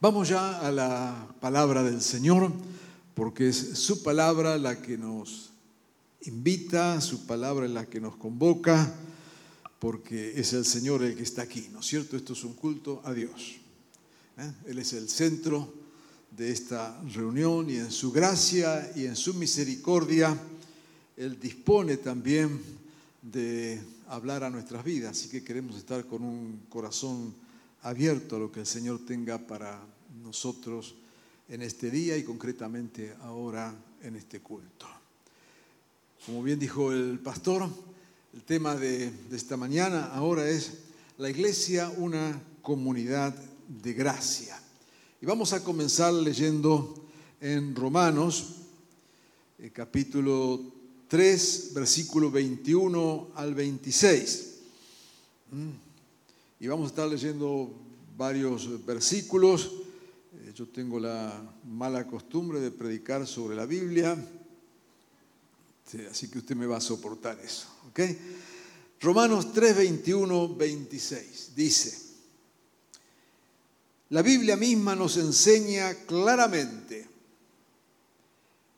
Vamos ya a la palabra del Señor, porque es su palabra la que nos invita, su palabra la que nos convoca, porque es el Señor el que está aquí, ¿no es cierto? Esto es un culto a Dios. ¿eh? Él es el centro de esta reunión y en su gracia y en su misericordia, Él dispone también de hablar a nuestras vidas, así que queremos estar con un corazón abierto a lo que el Señor tenga para nosotros en este día y concretamente ahora en este culto. Como bien dijo el pastor, el tema de, esta mañana ahora es la iglesia, una comunidad de gracia. Y vamos a comenzar leyendo en Romanos, eh, capítulo 3, versículo 21 al 26. Mm. Y vamos a estar leyendo varios versículos. Eh, yo tengo la mala costumbre de predicar sobre la Biblia, así que usted me va a soportar eso. ¿ok? Romanos 3, 21, 26 dice, la Biblia misma nos enseña claramente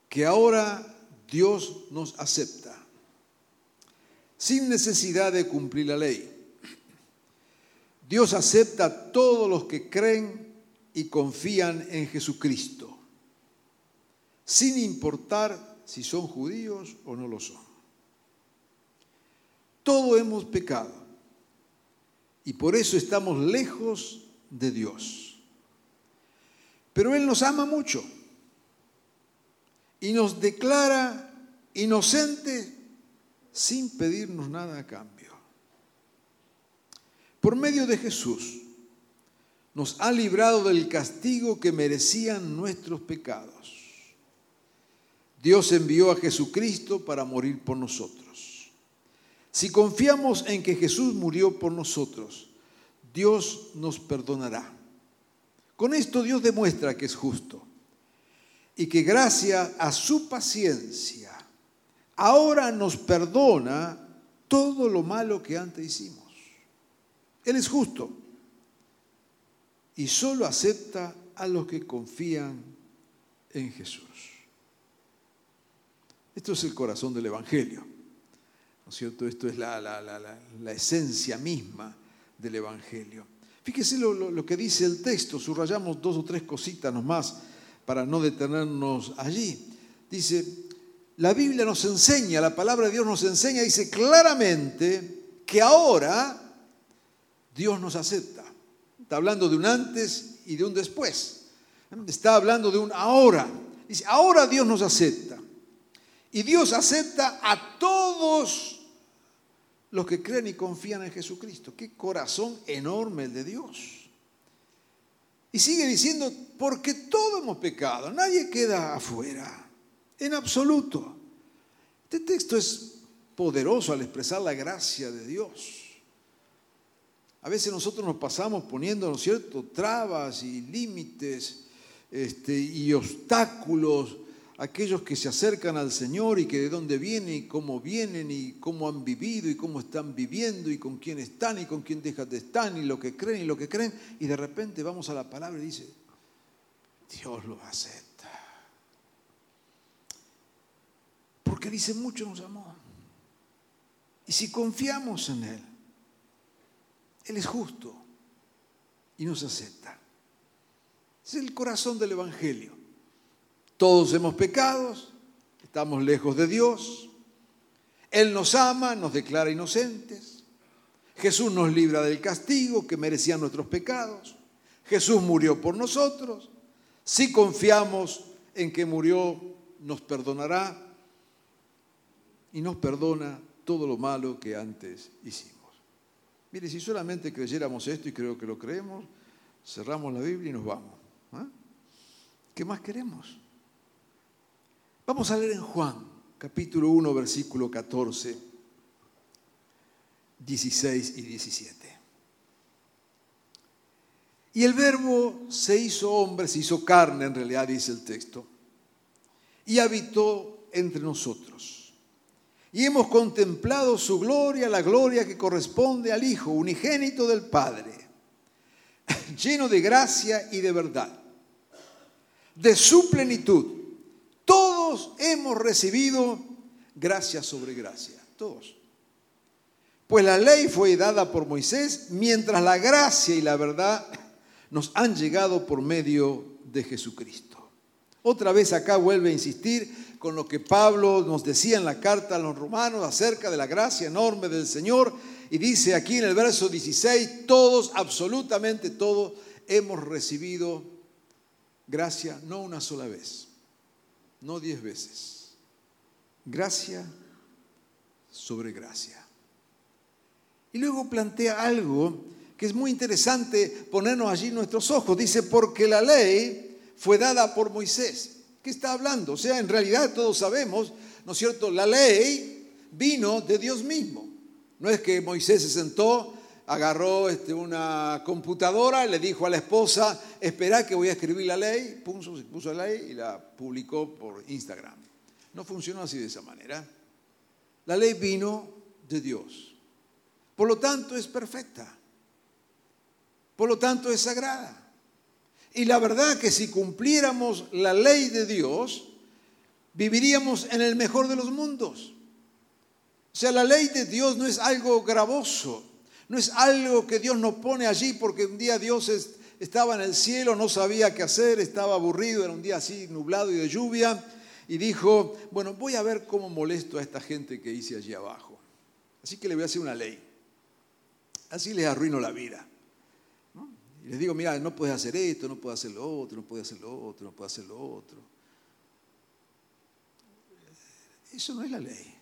que ahora Dios nos acepta, sin necesidad de cumplir la ley. Dios acepta a todos los que creen y confían en Jesucristo, sin importar si son judíos o no lo son. Todos hemos pecado y por eso estamos lejos de Dios. Pero Él nos ama mucho y nos declara inocentes sin pedirnos nada a cambio. Por medio de Jesús nos ha librado del castigo que merecían nuestros pecados. Dios envió a Jesucristo para morir por nosotros. Si confiamos en que Jesús murió por nosotros, Dios nos perdonará. Con esto Dios demuestra que es justo y que gracias a su paciencia ahora nos perdona todo lo malo que antes hicimos. Él es justo y solo acepta a los que confían en Jesús. Esto es el corazón del Evangelio, ¿no es cierto? Esto es la, la esencia misma del Evangelio. Fíjese lo, que dice el texto, subrayamos dos o tres cositas nomás para no detenernos allí. Dice, la Biblia nos enseña, la palabra de Dios nos enseña, dice claramente que ahora Dios nos acepta. Está hablando de un antes y de un después. Está hablando de un ahora. Dice, ahora Dios nos acepta. Y Dios acepta a todos los que creen y confían en Jesucristo. Qué corazón enorme el de Dios. Y sigue diciendo, porque todos hemos pecado, nadie queda afuera, en absoluto. Este texto es poderoso al expresar la gracia de Dios. A veces nosotros nos pasamos poniendo, ¿no es cierto?, trabas y límites este, y obstáculos aquellos que se acercan al Señor y que de dónde vienen y cómo vienen y cómo han vivido y cómo están viviendo y con quién están y con quién dejan de estar y lo que creen y lo que creen. Y de repente vamos a la palabra y dice, Dios lo acepta. Porque dice, mucho nos amó. Y si confiamos en Él, Él es justo y nos acepta. Es el corazón del Evangelio. Todos hemos pecado, estamos lejos de Dios. Él nos ama, nos declara inocentes. Jesús nos libra del castigo que merecían nuestros pecados. Jesús murió por nosotros. Si confiamos en que murió, nos perdonará y nos perdona todo lo malo que antes hicimos. Mire, si solamente creyéramos esto, y creo que lo creemos, cerramos la Biblia y nos vamos. ¿ah? ¿Qué más queremos? Vamos a leer en Juan, capítulo 1, versículo 14, 16 y 17. Y el verbo se hizo hombre, se hizo carne, en realidad dice el texto, y habitó entre nosotros. Y hemos contemplado su gloria, la gloria que corresponde al Hijo, unigénito del Padre. lleno de gracia y de verdad, de su plenitud. Todos hemos recibido gracia sobre gracia, todos. Pues la ley fue dada por Moisés, mientras la gracia y la verdad nos han llegado por medio de Jesucristo. Otra vez acá vuelve a insistir con lo que Pablo nos decía en la carta a los romanos acerca de la gracia enorme del Señor. Y dice aquí en el verso 16, todos, absolutamente todos, hemos recibido gracia no una sola vez, no diez veces. Gracia sobre gracia. Y luego plantea algo que es muy interesante ponernos allí nuestros ojos. Dice, porque la ley fue dada por Moisés. ¿Qué está hablando? O sea, en realidad todos sabemos, ¿no es cierto? La ley vino de Dios mismo. No es que Moisés se sentó, agarró este, una computadora, le dijo a la esposa, espera que voy a escribir la ley, puso, puso la ley y la publicó por Instagram. No funcionó así de esa manera. La ley vino de Dios. Por lo tanto, es perfecta. Por lo tanto, es sagrada. Y la verdad que si cumpliéramos la ley de Dios, viviríamos en el mejor de los mundos. O sea, la ley de Dios no es algo gravoso, no es algo que Dios nos pone allí porque un día Dios estaba en el cielo, no sabía qué hacer, estaba aburrido, era un día así nublado y de lluvia, y dijo, bueno, voy a ver cómo molesto a esta gente que hice allí abajo. Así que le voy a hacer una ley. Así les arruino la vida. Y les digo, mira, no puedes hacer esto, no puedes hacer lo otro, no puedes hacer lo otro, no puedes hacer lo otro. Eso no es la ley.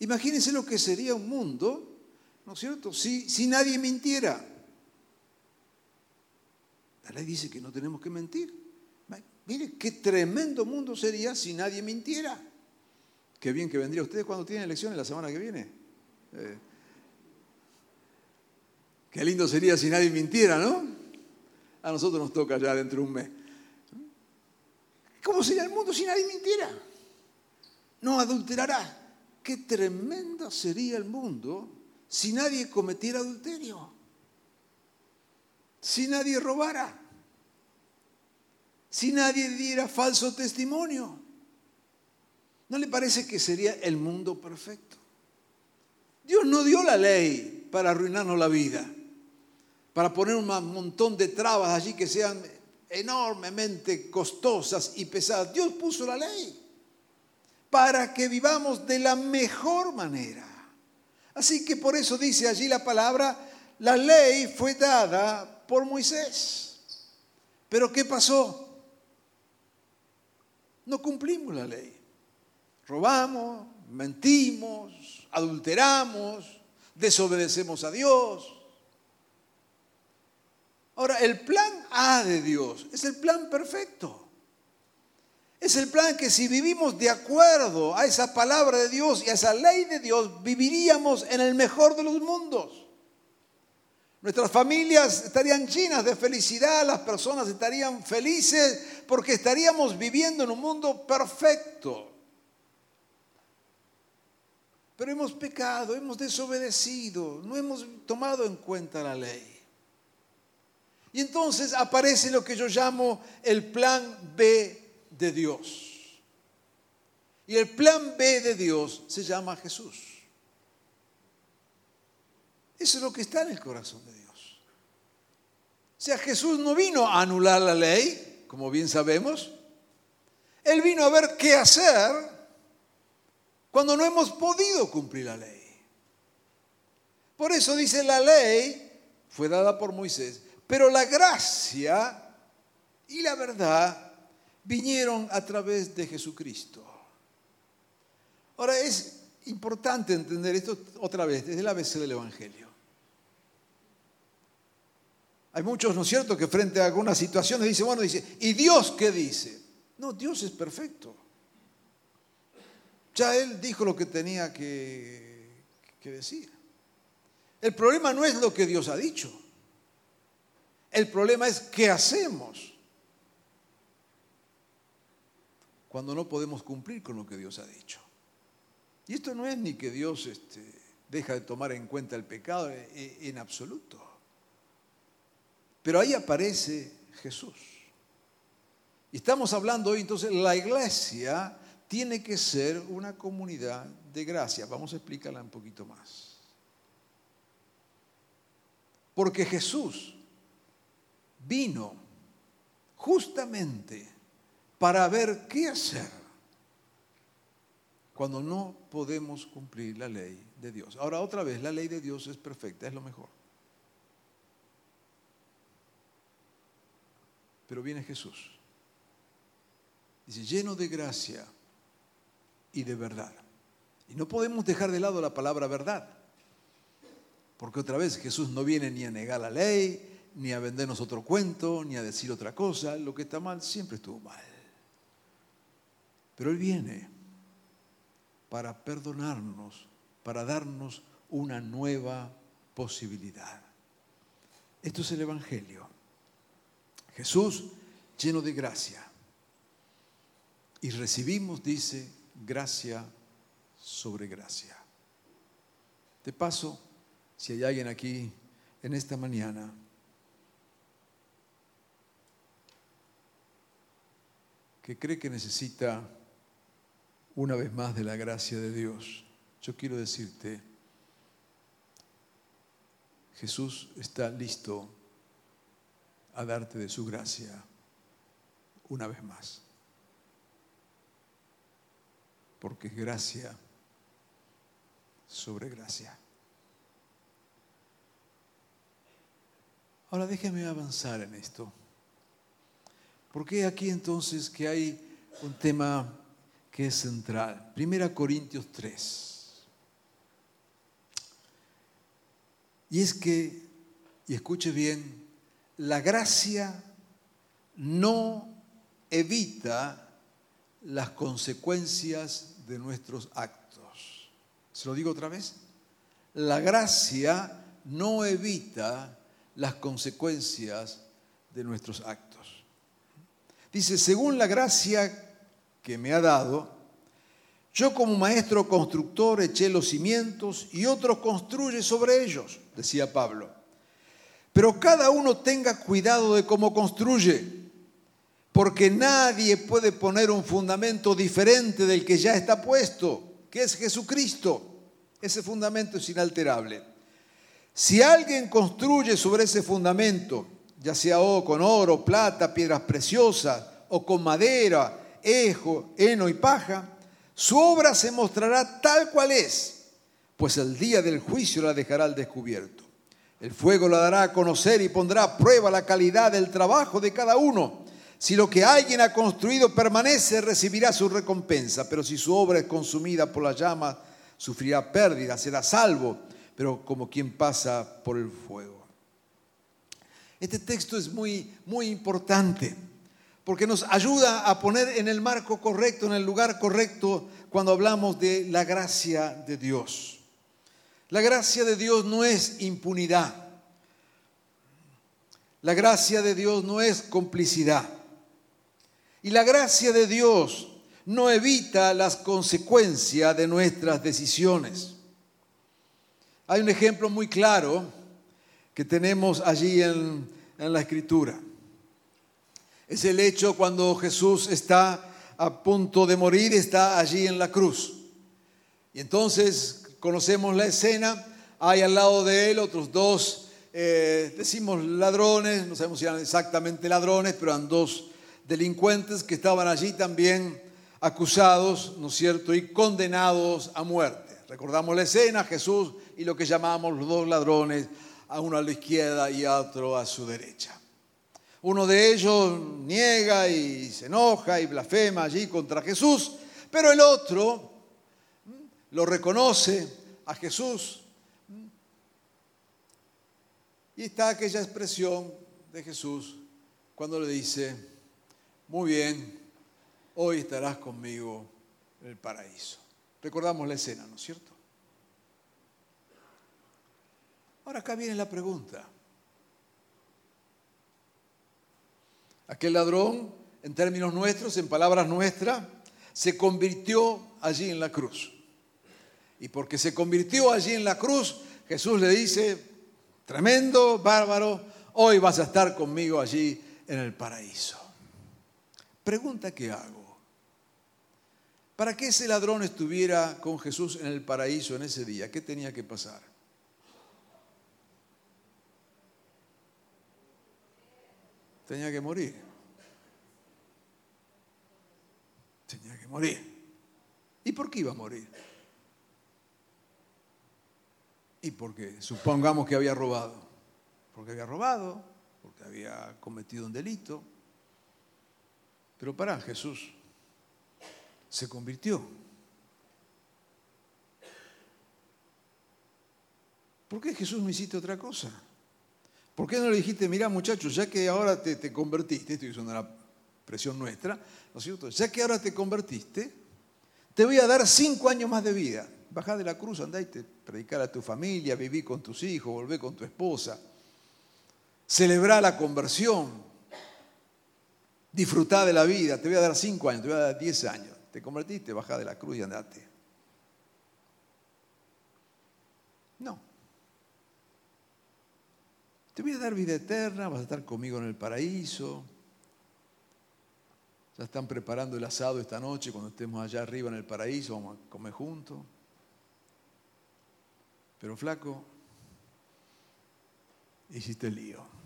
Imagínense lo que sería un mundo, ¿no es cierto? Si, si nadie mintiera. La ley dice que no tenemos que mentir. Mire, qué tremendo mundo sería si nadie mintiera. Qué bien que vendría. ¿Ustedes cuando tienen elecciones la semana que viene? Eh, Qué lindo sería si nadie mintiera, ¿no? A nosotros nos toca ya dentro de un mes. ¿Cómo sería el mundo si nadie mintiera? No adulterará. Qué tremendo sería el mundo si nadie cometiera adulterio. Si nadie robara. Si nadie diera falso testimonio. ¿No le parece que sería el mundo perfecto? Dios no dio la ley para arruinarnos la vida para poner un montón de trabas allí que sean enormemente costosas y pesadas. Dios puso la ley para que vivamos de la mejor manera. Así que por eso dice allí la palabra, la ley fue dada por Moisés. Pero ¿qué pasó? No cumplimos la ley. Robamos, mentimos, adulteramos, desobedecemos a Dios. Ahora, el plan A de Dios es el plan perfecto. Es el plan que si vivimos de acuerdo a esa palabra de Dios y a esa ley de Dios, viviríamos en el mejor de los mundos. Nuestras familias estarían llenas de felicidad, las personas estarían felices porque estaríamos viviendo en un mundo perfecto. Pero hemos pecado, hemos desobedecido, no hemos tomado en cuenta la ley. Y entonces aparece lo que yo llamo el plan B de Dios. Y el plan B de Dios se llama Jesús. Eso es lo que está en el corazón de Dios. O sea, Jesús no vino a anular la ley, como bien sabemos. Él vino a ver qué hacer cuando no hemos podido cumplir la ley. Por eso dice la ley fue dada por Moisés, pero la gracia y la verdad vinieron a través de Jesucristo. Ahora es importante entender esto otra vez, desde el ABC del Evangelio. Hay muchos, ¿no es cierto?, que frente a algunas situaciones dicen, bueno, dice, ¿y Dios qué dice? No, Dios es perfecto. Ya Él dijo lo que tenía que decir. El problema no es lo que Dios ha dicho. El problema es qué hacemos cuando no podemos cumplir con lo que Dios ha dicho. Y esto no es ni que Dios este, deja de tomar en cuenta el pecado en absoluto. Pero ahí aparece Jesús. Y estamos hablando hoy, entonces, la iglesia tiene que ser una comunidad de gracia. Vamos a explicarla un poquito más. Porque Jesús vino justamente para ver qué hacer cuando no podemos cumplir la ley de Dios. Ahora otra vez, la ley de Dios es perfecta, es lo mejor. Pero viene Jesús. Dice, lleno de gracia y de verdad. Y no podemos dejar de lado la palabra verdad. Porque otra vez Jesús no viene ni a negar la ley, ni a vendernos otro cuento, ni a decir otra cosa. Lo que está mal siempre estuvo mal. Pero Él viene para perdonarnos, para darnos una nueva posibilidad. Esto es el Evangelio. Jesús lleno de gracia. Y recibimos, dice, gracia sobre gracia. De paso, si hay alguien aquí en esta mañana que cree que necesita una vez más de la gracia de Dios, yo quiero decirte, Jesús está listo a darte de su gracia una vez más. Porque es gracia sobre gracia. Ahora déjeme avanzar en esto. Porque aquí entonces que hay un tema que es central. Primera Corintios 3. Y es que, y escuche bien, la gracia no evita las consecuencias de nuestros actos. ¿Se lo digo otra vez? La gracia no evita las consecuencias de nuestros actos. Dice, según la gracia que me ha dado, yo como maestro constructor eché los cimientos y otro construye sobre ellos, decía Pablo. Pero cada uno tenga cuidado de cómo construye, porque nadie puede poner un fundamento diferente del que ya está puesto, que es Jesucristo. Ese fundamento es inalterable. Si alguien construye sobre ese fundamento, ya sea con oro, plata, piedras preciosas, o con madera, ejo, heno y paja, su obra se mostrará tal cual es, pues el día del juicio la dejará al descubierto. El fuego la dará a conocer y pondrá a prueba la calidad del trabajo de cada uno. Si lo que alguien ha construido permanece, recibirá su recompensa, pero si su obra es consumida por la llama, sufrirá pérdida, será salvo, pero como quien pasa por el fuego. Este texto es muy, muy importante porque nos ayuda a poner en el marco correcto, en el lugar correcto, cuando hablamos de la gracia de Dios. La gracia de Dios no es impunidad. La gracia de Dios no es complicidad. Y la gracia de Dios no evita las consecuencias de nuestras decisiones. Hay un ejemplo muy claro que tenemos allí en, la escritura. Es el hecho cuando Jesús está a punto de morir, está allí en la cruz. Y entonces conocemos la escena, hay al lado de él otros dos, eh, decimos ladrones, no sabemos si eran exactamente ladrones, pero eran dos delincuentes que estaban allí también acusados, ¿no es cierto?, y condenados a muerte. Recordamos la escena, Jesús y lo que llamamos los dos ladrones, a uno a la izquierda y a otro a su derecha. Uno de ellos niega y se enoja y blasfema allí contra Jesús, pero el otro lo reconoce a Jesús. Y está aquella expresión de Jesús cuando le dice, muy bien, hoy estarás conmigo en el paraíso. Recordamos la escena, ¿no es cierto? Ahora acá viene la pregunta. Aquel ladrón, en términos nuestros, en palabras nuestras, se convirtió allí en la cruz. Y porque se convirtió allí en la cruz, Jesús le dice, tremendo, bárbaro, hoy vas a estar conmigo allí en el paraíso. Pregunta que hago. Para que ese ladrón estuviera con Jesús en el paraíso en ese día, ¿qué tenía que pasar? Tenía que morir. Tenía que morir. ¿Y por qué iba a morir? ¿Y por qué? Supongamos que había robado. Porque había robado, porque había cometido un delito. Pero para Jesús se convirtió. ¿Por qué Jesús no hiciste otra cosa? ¿Por qué no le dijiste, mira muchachos, ya que ahora te, convertiste, estoy usando la presión nuestra, ¿no es cierto? Ya que ahora te convertiste, te voy a dar cinco años más de vida. Bajá de la cruz, andá y te predicar a tu familia, viví con tus hijos, volvé con tu esposa. Celebrar la conversión. Disfrutá de la vida. Te voy a dar cinco años, te voy a dar diez años. Te convertiste, baja de la cruz y andate. No. Te voy a dar vida eterna, vas a estar conmigo en el paraíso. Ya están preparando el asado esta noche cuando estemos allá arriba en el paraíso, vamos a comer juntos. Pero flaco, hiciste el lío.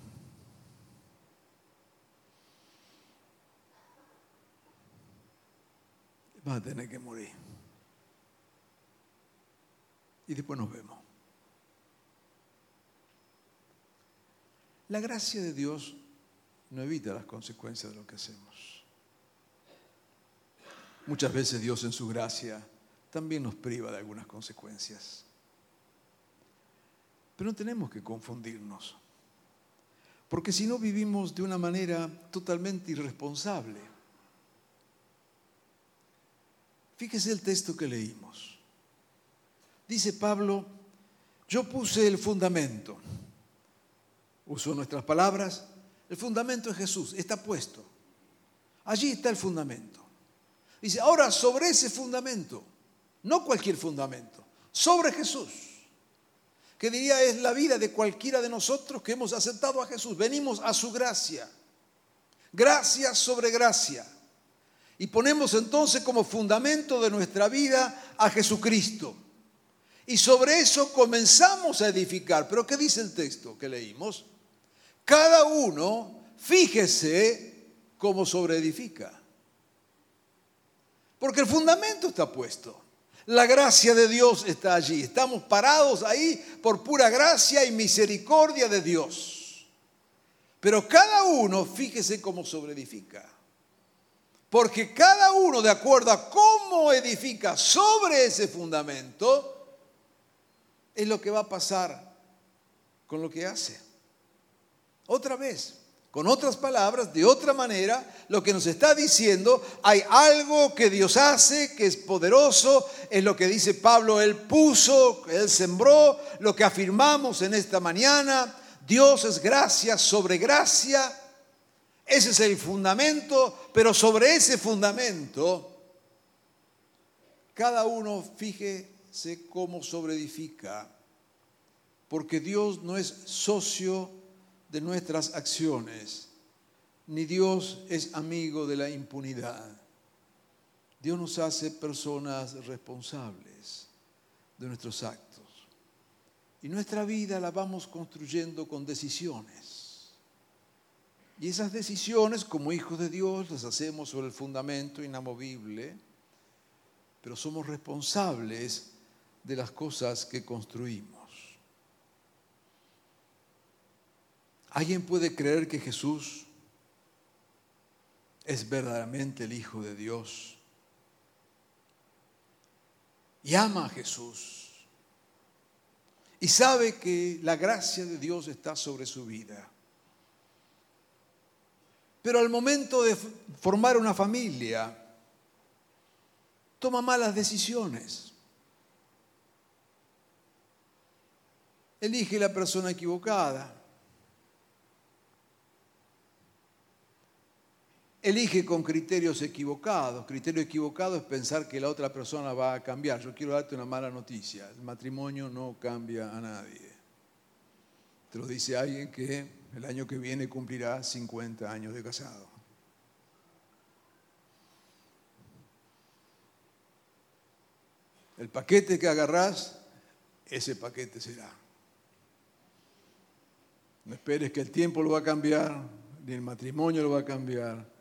vas a tener que morir. Y después nos vemos. La gracia de Dios no evita las consecuencias de lo que hacemos. Muchas veces Dios en su gracia también nos priva de algunas consecuencias. Pero no tenemos que confundirnos, porque si no vivimos de una manera totalmente irresponsable. Fíjese el texto que leímos. Dice Pablo, yo puse el fundamento. Usó nuestras palabras. El fundamento es Jesús, está puesto. Allí está el fundamento. Dice, ahora sobre ese fundamento, no cualquier fundamento, sobre Jesús, que diría es la vida de cualquiera de nosotros que hemos aceptado a Jesús. Venimos a su gracia. Gracia sobre gracia. Y ponemos entonces como fundamento de nuestra vida a Jesucristo. Y sobre eso comenzamos a edificar. Pero ¿qué dice el texto que leímos? Cada uno fíjese cómo sobre edifica. Porque el fundamento está puesto. La gracia de Dios está allí. Estamos parados ahí por pura gracia y misericordia de Dios. Pero cada uno fíjese cómo sobre edifica. Porque cada uno, de acuerdo a cómo edifica sobre ese fundamento, es lo que va a pasar con lo que hace. Otra vez, con otras palabras, de otra manera, lo que nos está diciendo, hay algo que Dios hace, que es poderoso, es lo que dice Pablo, Él puso, Él sembró, lo que afirmamos en esta mañana, Dios es gracia sobre gracia ese es el fundamento, pero sobre ese fundamento, cada uno fíjese cómo sobreedifica, porque Dios no es socio de nuestras acciones, ni Dios es amigo de la impunidad. Dios nos hace personas responsables de nuestros actos. Y nuestra vida la vamos construyendo con decisiones. Y esas decisiones como hijos de Dios las hacemos sobre el fundamento inamovible, pero somos responsables de las cosas que construimos. ¿Alguien puede creer que Jesús es verdaderamente el Hijo de Dios? Y ama a Jesús. Y sabe que la gracia de Dios está sobre su vida. Pero al momento de formar una familia, toma malas decisiones. Elige la persona equivocada. Elige con criterios equivocados. Criterio equivocado es pensar que la otra persona va a cambiar. Yo quiero darte una mala noticia. El matrimonio no cambia a nadie. Te lo dice alguien que el año que viene cumplirá 50 años de casado. El paquete que agarrás, ese paquete será. No esperes que el tiempo lo va a cambiar, ni el matrimonio lo va a cambiar,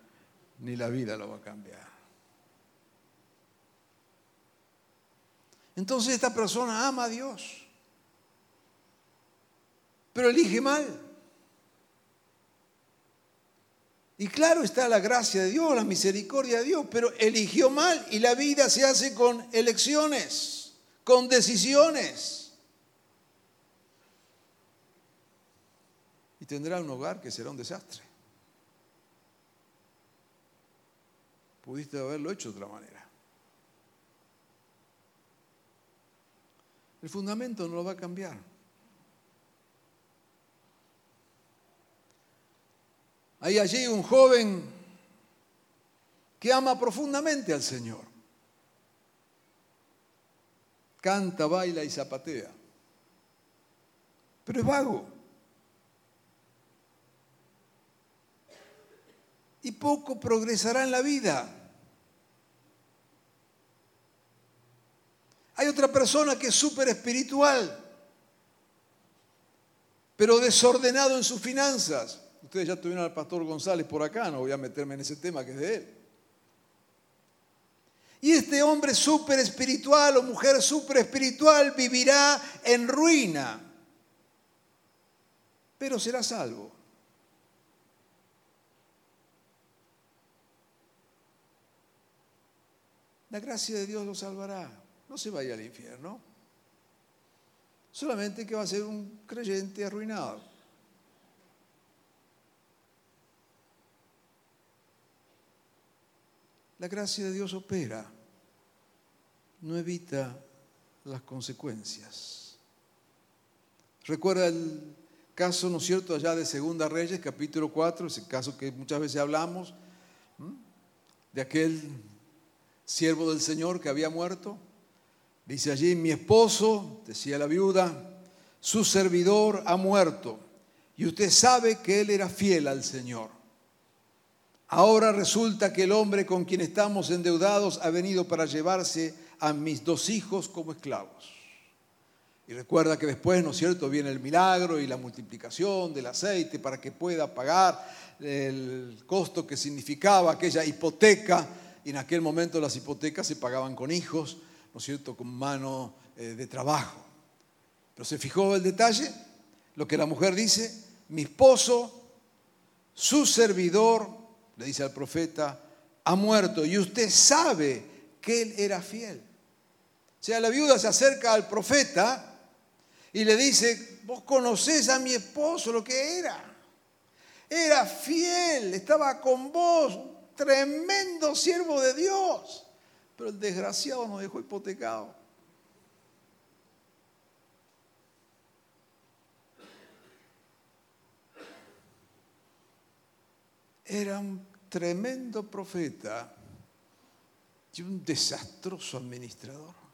ni la vida lo va a cambiar. Entonces esta persona ama a Dios, pero elige mal. Y claro está la gracia de Dios, la misericordia de Dios, pero eligió mal y la vida se hace con elecciones, con decisiones. Y tendrá un hogar que será un desastre. Pudiste haberlo hecho de otra manera. El fundamento no lo va a cambiar. Hay allí un joven que ama profundamente al Señor. Canta, baila y zapatea. Pero es vago. Y poco progresará en la vida. Hay otra persona que es súper espiritual, pero desordenado en sus finanzas. Ustedes ya tuvieron al pastor González por acá, no voy a meterme en ese tema que es de él. Y este hombre súper espiritual o mujer súper espiritual vivirá en ruina, pero será salvo. La gracia de Dios lo salvará. No se vaya al infierno. Solamente que va a ser un creyente arruinado. La gracia de Dios opera, no evita las consecuencias. Recuerda el caso, ¿no es cierto?, allá de Segunda Reyes, capítulo 4, ese caso que muchas veces hablamos, de aquel siervo del Señor que había muerto. Dice allí, mi esposo, decía la viuda, su servidor ha muerto y usted sabe que él era fiel al Señor. Ahora resulta que el hombre con quien estamos endeudados ha venido para llevarse a mis dos hijos como esclavos. Y recuerda que después, ¿no es cierto?, viene el milagro y la multiplicación del aceite para que pueda pagar el costo que significaba aquella hipoteca. Y en aquel momento las hipotecas se pagaban con hijos, ¿no es cierto?, con mano eh, de trabajo. Pero se fijó el detalle, lo que la mujer dice, mi esposo, su servidor, le dice al profeta, ha muerto y usted sabe que él era fiel. O sea, la viuda se acerca al profeta y le dice, vos conocés a mi esposo lo que era. Era fiel, estaba con vos, tremendo siervo de Dios. Pero el desgraciado nos dejó hipotecado. era un tremendo profeta y un desastroso administrador.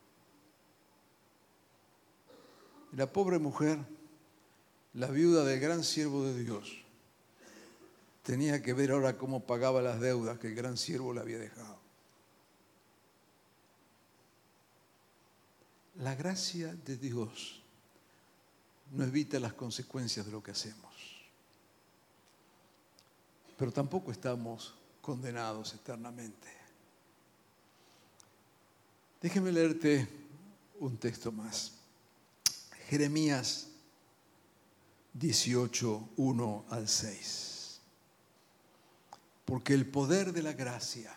la pobre mujer, la viuda del gran siervo de Dios, tenía que ver ahora cómo pagaba las deudas que el gran siervo le había dejado. La gracia de Dios no evita las consecuencias de lo que hacemos pero tampoco estamos condenados eternamente. Déjeme leerte un texto más. Jeremías 18, 1 al 6. Porque el poder de la gracia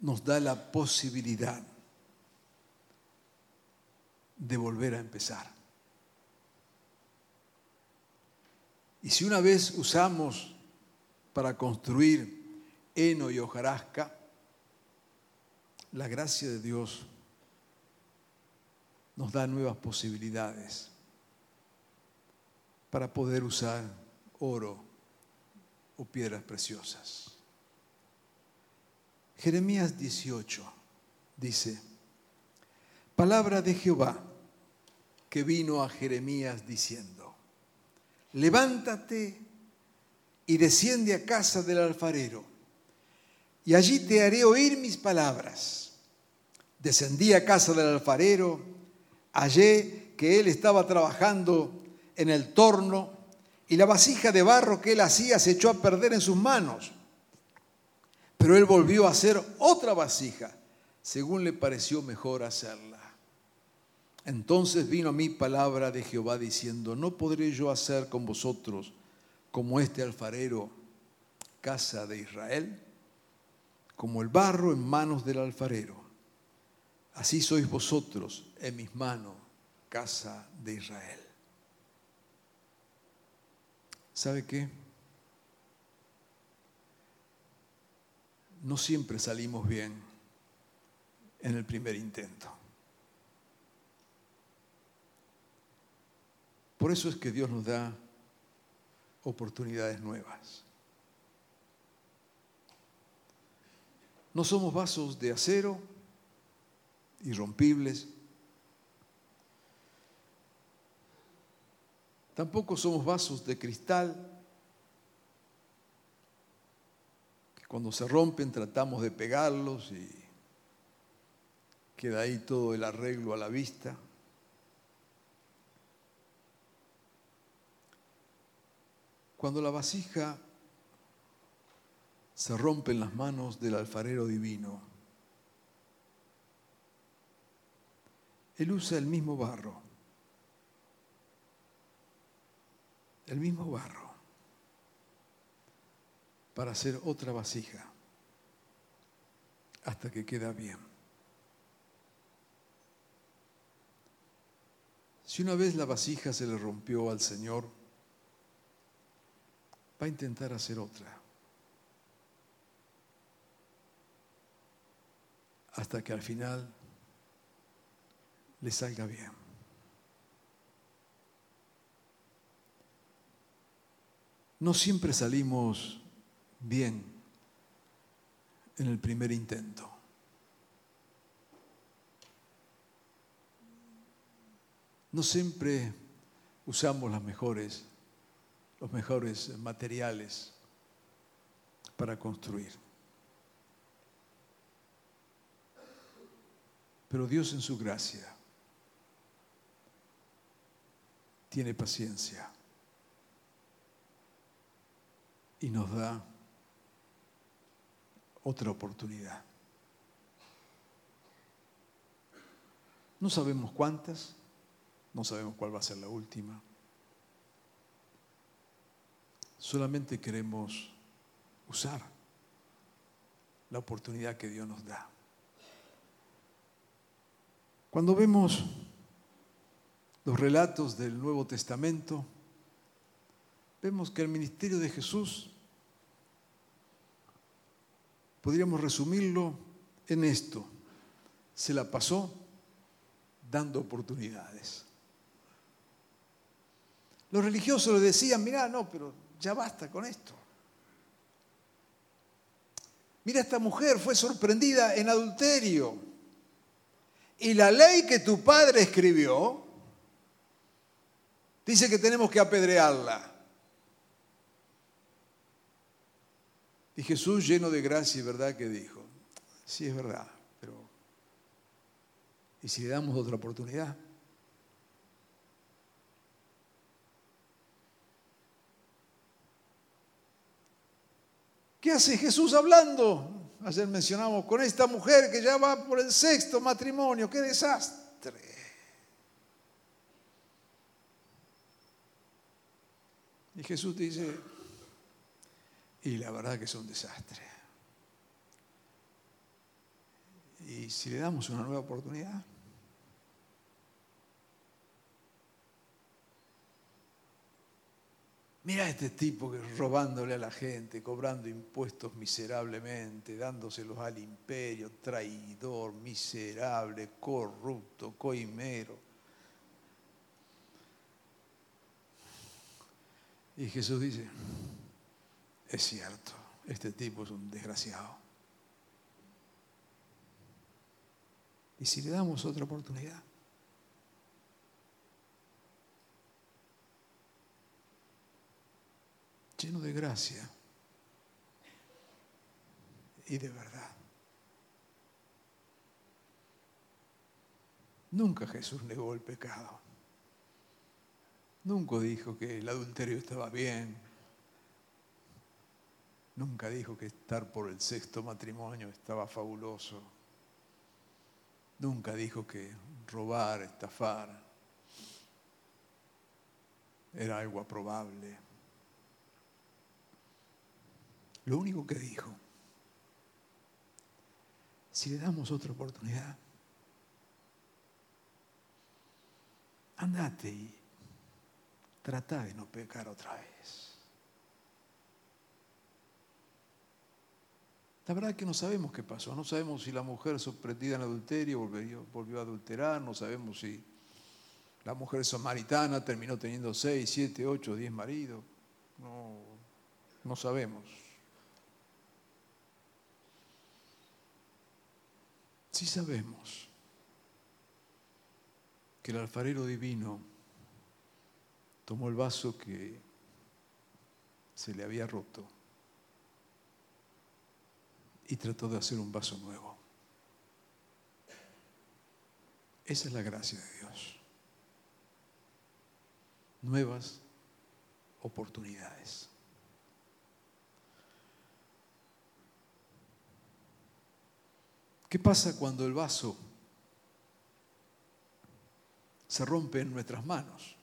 nos da la posibilidad de volver a empezar. Y si una vez usamos para construir heno y hojarasca, la gracia de Dios nos da nuevas posibilidades para poder usar oro o piedras preciosas. Jeremías 18 dice, palabra de Jehová que vino a Jeremías diciendo, levántate y desciende a casa del alfarero, y allí te haré oír mis palabras. Descendí a casa del alfarero, hallé que él estaba trabajando en el torno, y la vasija de barro que él hacía se echó a perder en sus manos. Pero él volvió a hacer otra vasija, según le pareció mejor hacerla. Entonces vino a mí palabra de Jehová diciendo, no podré yo hacer con vosotros como este alfarero, casa de Israel, como el barro en manos del alfarero. Así sois vosotros en mis manos, casa de Israel. ¿Sabe qué? no siempre salimos bien en el primer intento. Por eso es que Dios nos da oportunidades nuevas. No somos vasos de acero irrompibles. Tampoco somos vasos de cristal Cuando se rompen tratamos de pegarlos y queda ahí todo el arreglo a la vista. Cuando la vasija se rompe en las manos del alfarero divino, él usa el mismo barro, el mismo barro para hacer otra vasija hasta que queda bien. Si una vez la vasija se le rompió al Señor, va a intentar hacer otra. Hasta que al final le salga bien. No siempre salimos bien en el primer intento. No siempre usamos las mejores, los mejores materiales para construir. Pero Dios en su gracia tiene paciencia y nos da otra oportunidad. No sabemos cuántas, no sabemos cuál va a ser la última. Solamente queremos usar la oportunidad que Dios nos da. Cuando vemos los relatos del Nuevo Testamento, vemos que el ministerio de Jesús Podríamos resumirlo en esto. Se la pasó dando oportunidades. Los religiosos le decían, mira, no, pero ya basta con esto. Mira, esta mujer fue sorprendida en adulterio. Y la ley que tu padre escribió dice que tenemos que apedrearla. Y Jesús, lleno de gracia y verdad, que dijo, sí es verdad, pero ¿y si le damos otra oportunidad? ¿Qué hace Jesús hablando? Ayer mencionamos con esta mujer que ya va por el sexto matrimonio. ¡Qué desastre! Y Jesús dice, y la verdad que es un desastre. Y si le damos una nueva oportunidad, Mira este tipo que robándole a la gente, cobrando impuestos miserablemente, dándoselos al imperio, traidor, miserable, corrupto, coimero. Y Jesús dice, es cierto, este tipo es un desgraciado. ¿Y si le damos otra oportunidad? Lleno de gracia y de verdad. Nunca Jesús negó el pecado. Nunca dijo que el adulterio estaba bien. Nunca dijo que estar por el sexto matrimonio estaba fabuloso. Nunca dijo que robar, estafar, era algo aprobable. Lo único que dijo, si le damos otra oportunidad, andate y trata de no pecar otra vez. La verdad es que no sabemos qué pasó, no sabemos si la mujer sorprendida en adulterio volvió, a adulterar, no sabemos si la mujer samaritana terminó teniendo seis, siete, ocho, diez maridos, no, no sabemos. Sí sabemos que el alfarero divino tomó el vaso que se le había roto y trató de hacer un vaso nuevo. Esa es la gracia de Dios. Nuevas oportunidades. ¿Qué pasa cuando el vaso se rompe en nuestras manos?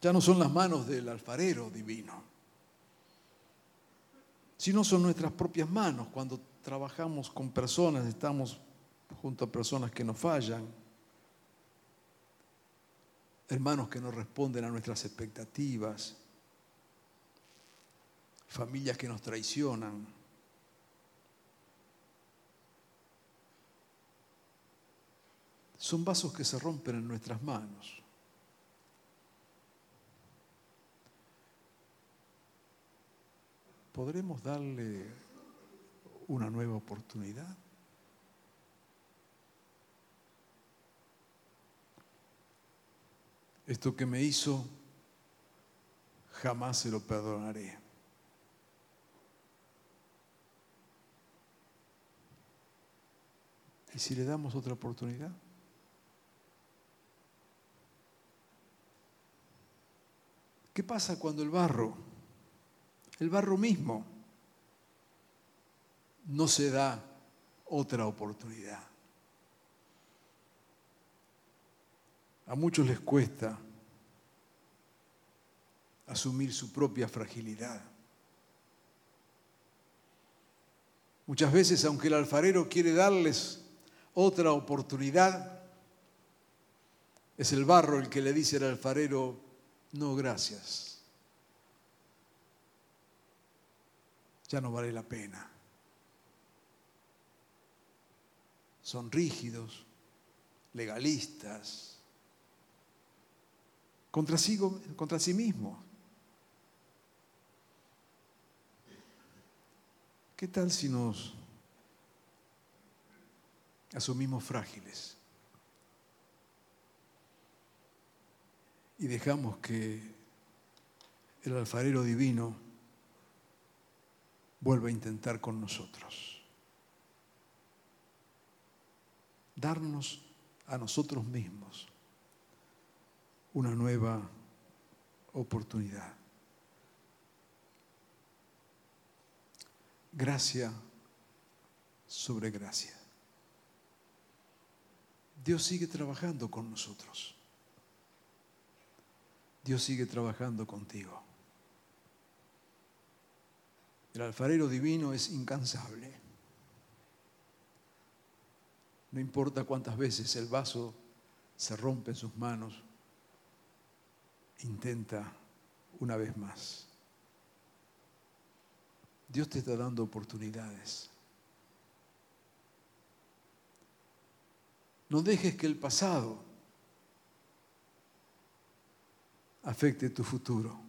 Ya no son las manos del alfarero divino, sino son nuestras propias manos. Cuando trabajamos con personas, estamos junto a personas que nos fallan, hermanos que no responden a nuestras expectativas, familias que nos traicionan. Son vasos que se rompen en nuestras manos. ¿Podremos darle una nueva oportunidad? Esto que me hizo, jamás se lo perdonaré. ¿Y si le damos otra oportunidad? ¿Qué pasa cuando el barro, el barro mismo, no se da otra oportunidad? A muchos les cuesta asumir su propia fragilidad. Muchas veces, aunque el alfarero quiere darles otra oportunidad, es el barro el que le dice al alfarero, no, gracias. Ya no vale la pena. Son rígidos, legalistas, contra sí, contra sí mismo. ¿Qué tal si nos asumimos frágiles y dejamos que el alfarero divino vuelva a intentar con nosotros? Darnos a nosotros mismos una nueva oportunidad. Gracia sobre gracia. Dios sigue trabajando con nosotros. Dios sigue trabajando contigo. El alfarero divino es incansable. No importa cuántas veces el vaso se rompe en sus manos, intenta una vez más. Dios te está dando oportunidades. No dejes que el pasado afecte tu futuro.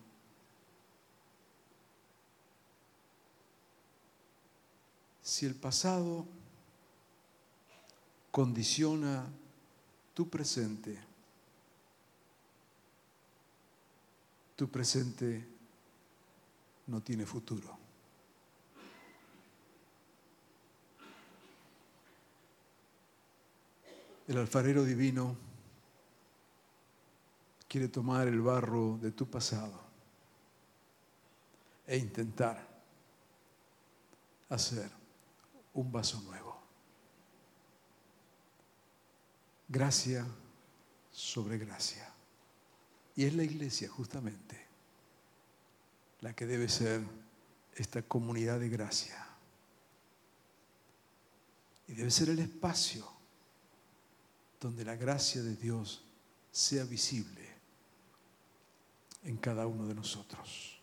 Si el pasado condiciona tu presente, tu presente no tiene futuro. El alfarero divino quiere tomar el barro de tu pasado e intentar hacer un vaso nuevo. Gracia sobre gracia. Y es la iglesia justamente la que debe ser esta comunidad de gracia. Y debe ser el espacio donde la gracia de Dios sea visible en cada uno de nosotros.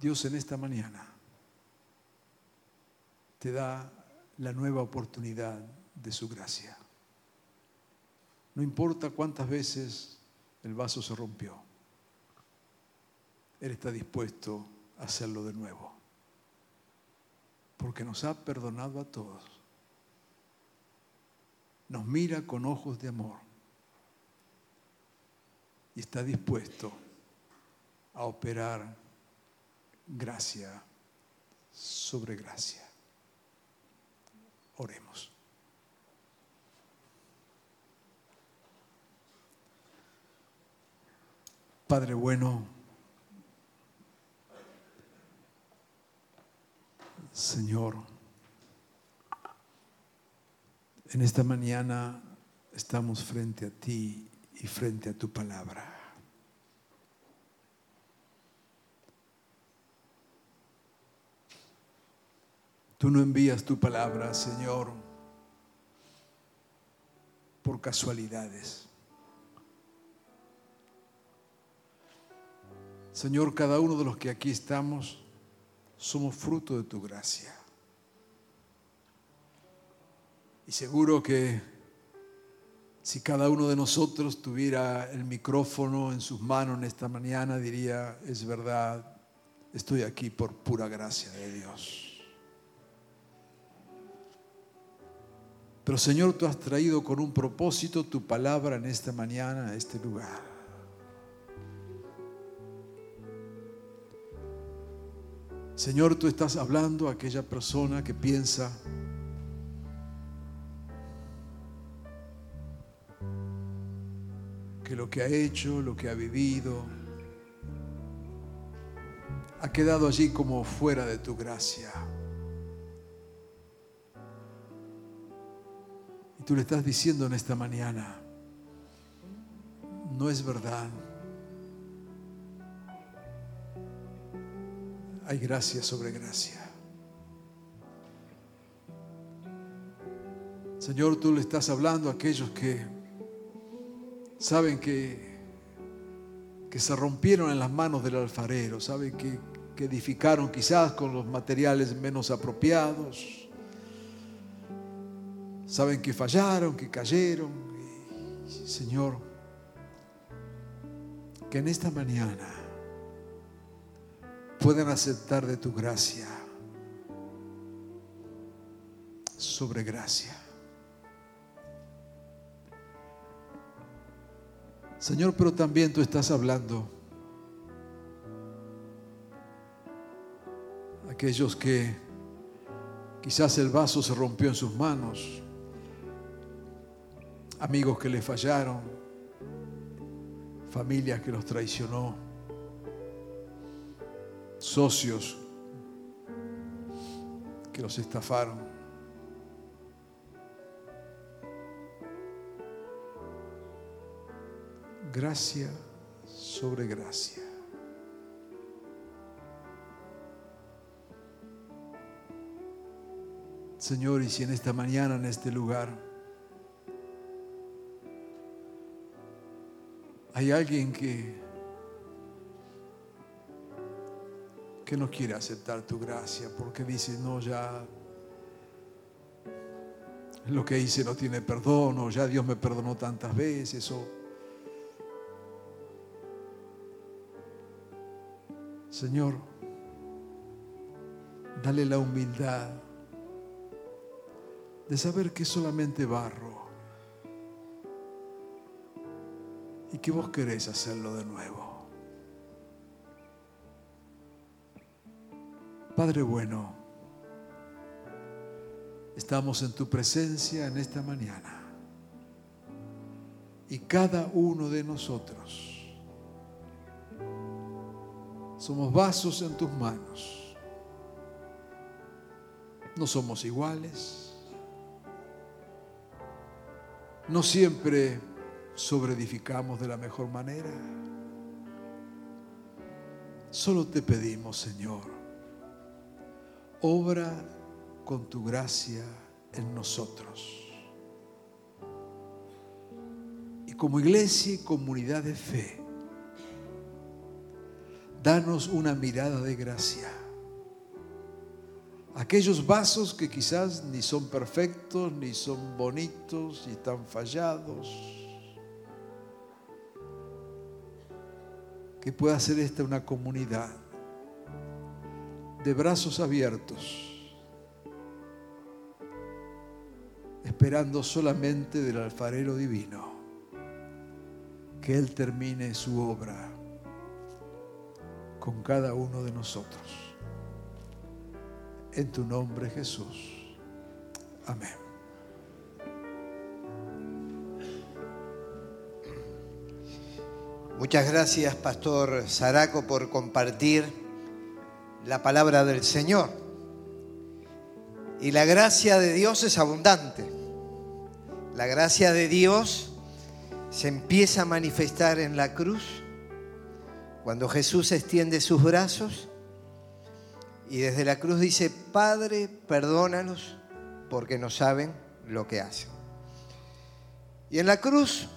Dios en esta mañana te da la nueva oportunidad de su gracia. No importa cuántas veces el vaso se rompió, Él está dispuesto a hacerlo de nuevo, porque nos ha perdonado a todos. Nos mira con ojos de amor y está dispuesto a operar gracia sobre gracia. Oremos. Padre bueno, Señor, en esta mañana estamos frente a ti y frente a tu palabra. Tú no envías tu palabra, Señor, por casualidades. Señor, cada uno de los que aquí estamos somos fruto de tu gracia. Y seguro que si cada uno de nosotros tuviera el micrófono en sus manos en esta mañana, diría, es verdad, estoy aquí por pura gracia de Dios. Pero Señor, tú has traído con un propósito tu palabra en esta mañana a este lugar. Señor, tú estás hablando a aquella persona que piensa que lo que ha hecho, lo que ha vivido, ha quedado allí como fuera de tu gracia. Y tú le estás diciendo en esta mañana, no es verdad. hay gracia sobre gracia. Señor, tú le estás hablando a aquellos que saben que, que se rompieron en las manos del alfarero, saben que, que edificaron quizás con los materiales menos apropiados, saben que fallaron, que cayeron. Señor, que en esta mañana puedan aceptar de tu gracia sobre gracia. Señor, pero también tú estás hablando aquellos que quizás el vaso se rompió en sus manos, amigos que le fallaron, familias que los traicionó socios que los estafaron. Gracia sobre gracia. Señor, y si en esta mañana, en este lugar, hay alguien que que no quiere aceptar tu gracia porque dice, no, ya lo que hice no tiene perdón o ya Dios me perdonó tantas veces o Señor, dale la humildad de saber que es solamente barro y que vos querés hacerlo de nuevo. Padre bueno, estamos en tu presencia en esta mañana y cada uno de nosotros somos vasos en tus manos. No somos iguales. No siempre sobreedificamos de la mejor manera. Solo te pedimos, Señor, obra con tu gracia en nosotros. Y como iglesia y comunidad de fe, danos una mirada de gracia. Aquellos vasos que quizás ni son perfectos, ni son bonitos, y están fallados. Que pueda ser esta una comunidad de brazos abiertos esperando solamente del alfarero divino que Él termine su obra con cada uno de nosotros. En tu nombre Jesús. Amén. Muchas gracias, Pastor Saraco, por compartir la palabra del Señor. Y la gracia de Dios es abundante. La gracia de Dios se empieza a manifestar en la cruz cuando Jesús extiende sus brazos y desde la cruz dice, Padre, perdónalos porque no saben lo que hacen. Y en la cruz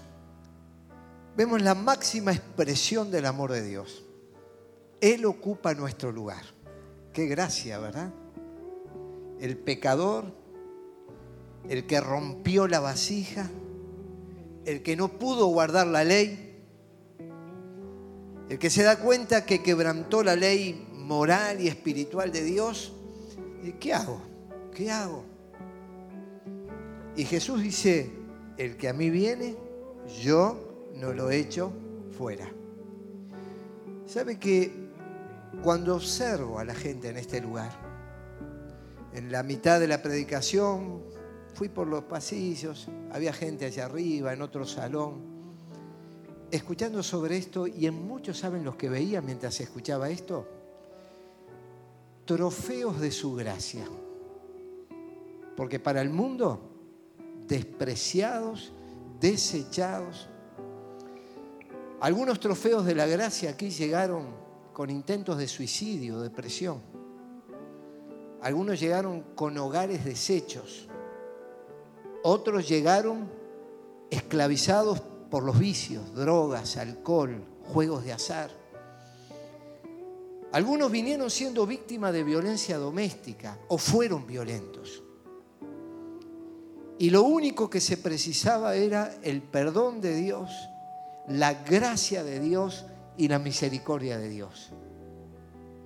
vemos la máxima expresión del amor de Dios. Él ocupa nuestro lugar. Qué gracia, ¿verdad? El pecador el que rompió la vasija, el que no pudo guardar la ley, el que se da cuenta que quebrantó la ley moral y espiritual de Dios. ¿Y qué hago? ¿Qué hago? Y Jesús dice, el que a mí viene, yo no lo echo fuera. ¿Sabe que cuando observo a la gente en este lugar, en la mitad de la predicación, fui por los pasillos, había gente allá arriba, en otro salón, escuchando sobre esto y en muchos saben los que veía mientras escuchaba esto, trofeos de su gracia. Porque para el mundo, despreciados, desechados. Algunos trofeos de la gracia aquí llegaron con intentos de suicidio, depresión. Algunos llegaron con hogares deshechos. Otros llegaron esclavizados por los vicios, drogas, alcohol, juegos de azar. Algunos vinieron siendo víctimas de violencia doméstica o fueron violentos. Y lo único que se precisaba era el perdón de Dios, la gracia de Dios y la misericordia de Dios.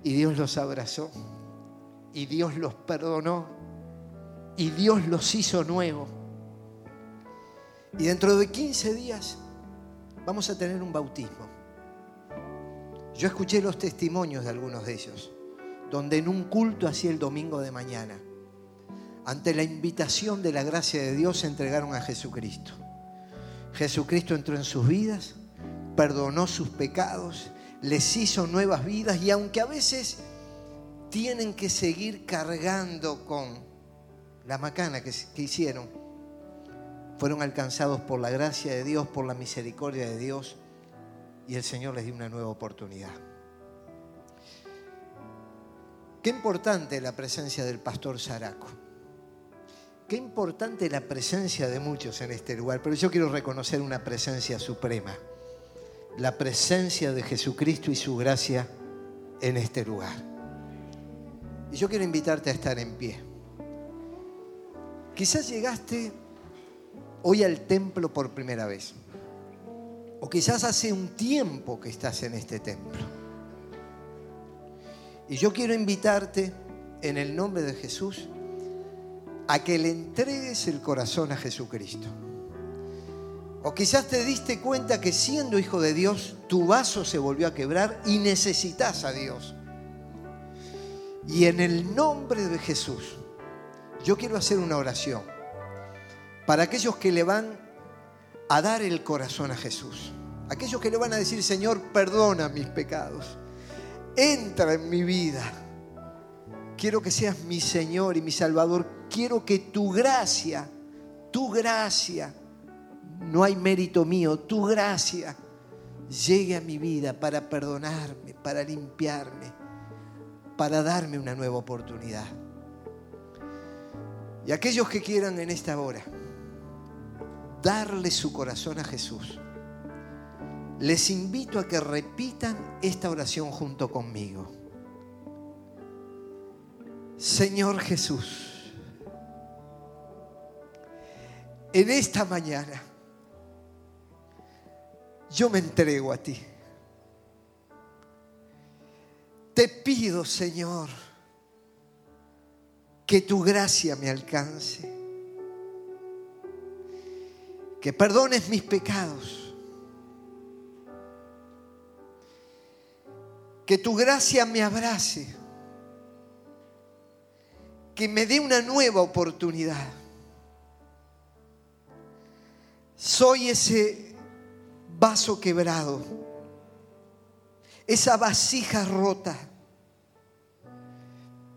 Y Dios los abrazó, y Dios los perdonó, y Dios los hizo nuevos. Y dentro de 15 días vamos a tener un bautismo. Yo escuché los testimonios de algunos de ellos, donde en un culto así el domingo de mañana, ante la invitación de la gracia de Dios, se entregaron a Jesucristo. Jesucristo entró en sus vidas, perdonó sus pecados, les hizo nuevas vidas y aunque a veces tienen que seguir cargando con la macana que, que hicieron, fueron alcanzados por la gracia de Dios, por la misericordia de Dios, y el Señor les dio una nueva oportunidad. Qué importante la presencia del pastor Saraco. Qué importante la presencia de muchos en este lugar, pero yo quiero reconocer una presencia suprema, la presencia de Jesucristo y su gracia en este lugar. Y yo quiero invitarte a estar en pie. Quizás llegaste hoy al templo por primera vez. O quizás hace un tiempo que estás en este templo. Y yo quiero invitarte en el nombre de Jesús a que le entregues el corazón a Jesucristo. O quizás te diste cuenta que siendo hijo de Dios, tu vaso se volvió a quebrar y necesitas a Dios. Y en el nombre de Jesús, yo quiero hacer una oración para aquellos que le van a dar el corazón a Jesús. Aquellos que le van a decir, Señor, perdona mis pecados. Entra en mi vida. Quiero que seas mi Señor y mi Salvador. Quiero que tu gracia, tu gracia, no hay mérito mío, tu gracia llegue a mi vida para perdonarme, para limpiarme, para darme una nueva oportunidad. Y aquellos que quieran en esta hora darle su corazón a Jesús, les invito a que repitan esta oración junto conmigo. Señor Jesús, en esta mañana yo me entrego a ti. Te pido, Señor, que tu gracia me alcance, que perdones mis pecados, que tu gracia me abrace, que me dé una nueva oportunidad. Soy ese vaso quebrado, esa vasija rota.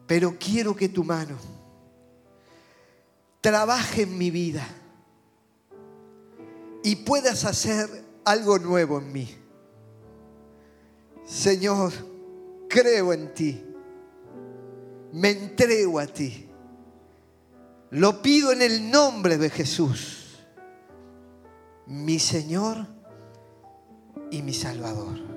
Pero quiero que tu mano trabaje en mi vida y puedas hacer algo nuevo en mí. Señor, creo en ti, me entrego a ti. Lo pido en el nombre de Jesús, mi Señor y mi Salvador.